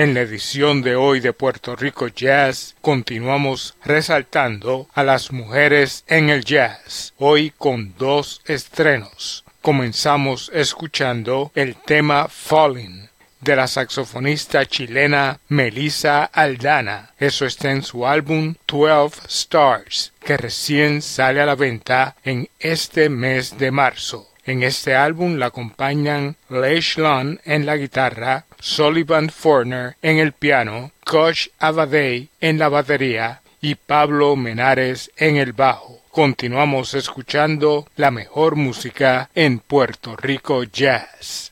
En la edición de hoy de Puerto Rico Jazz continuamos resaltando a las mujeres en el jazz, hoy con dos estrenos. Comenzamos escuchando el tema Falling de la saxofonista chilena Melissa Aldana. Eso está en su álbum Twelve Stars, que recién sale a la venta en este mes de marzo. En este álbum la acompañan Leish en la guitarra, Sullivan Forner en el piano, Kosh Avadei en la batería y Pablo Menares en el bajo. Continuamos escuchando la mejor música en Puerto Rico Jazz.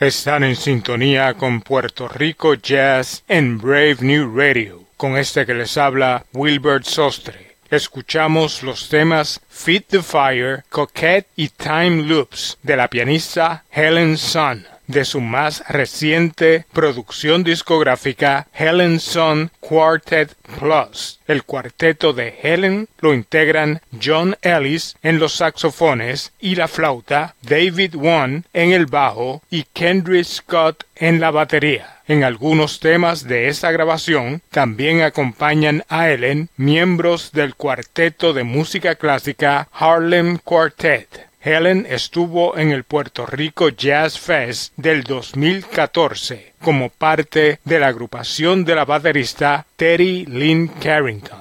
Están en sintonía con Puerto Rico Jazz en Brave New Radio. Con este que les habla Wilbert Sostre. Escuchamos los temas Feed the Fire, Coquette y Time Loops de la pianista Helen Sun de su más reciente producción discográfica Helen Sun Quartet Plus. El cuarteto de Helen lo integran John Ellis en los saxofones y la flauta, David Wan en el bajo y Kendrick Scott en la batería. En algunos temas de esta grabación también acompañan a Helen miembros del cuarteto de música clásica Harlem Quartet. Helen estuvo en el Puerto Rico Jazz Fest del 2014 como parte de la agrupación de la baterista Terry Lynn Carrington.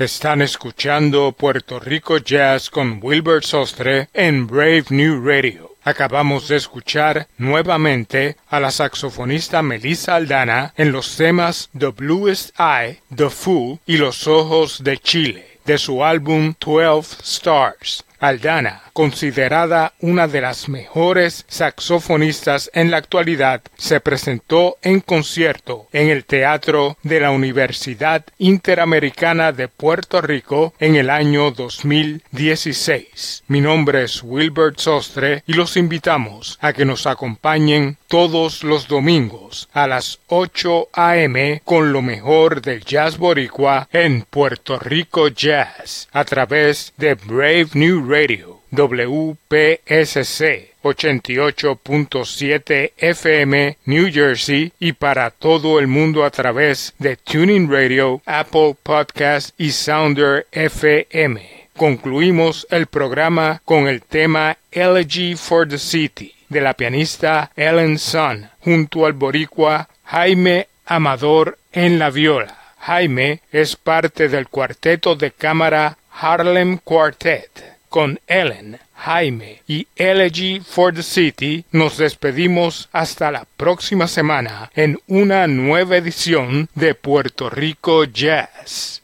Están escuchando Puerto Rico Jazz con Wilbur Sostre en Brave New Radio. Acabamos de escuchar nuevamente a la saxofonista Melissa Aldana en los temas The Bluest Eye, The Fool y Los Ojos de Chile de su álbum Twelve Stars. Aldana, considerada una de las mejores saxofonistas en la actualidad, se presentó en concierto en el Teatro de la Universidad Interamericana de Puerto Rico en el año 2016. Mi nombre es Wilbert Sostre y los invitamos a que nos acompañen todos los domingos a las 8 a.m. con lo mejor del jazz boricua en Puerto Rico Jazz a través de Brave New Radio, WPSC 88.7 FM New Jersey y para todo el mundo a través de Tuning Radio, Apple Podcast y Sounder FM. Concluimos el programa con el tema Elegy for the City de la pianista Ellen Sun junto al boricua Jaime Amador en la viola. Jaime es parte del cuarteto de cámara Harlem Quartet. Con Ellen, Jaime y Elegy for the City nos despedimos hasta la próxima semana en una nueva edición de Puerto Rico Jazz.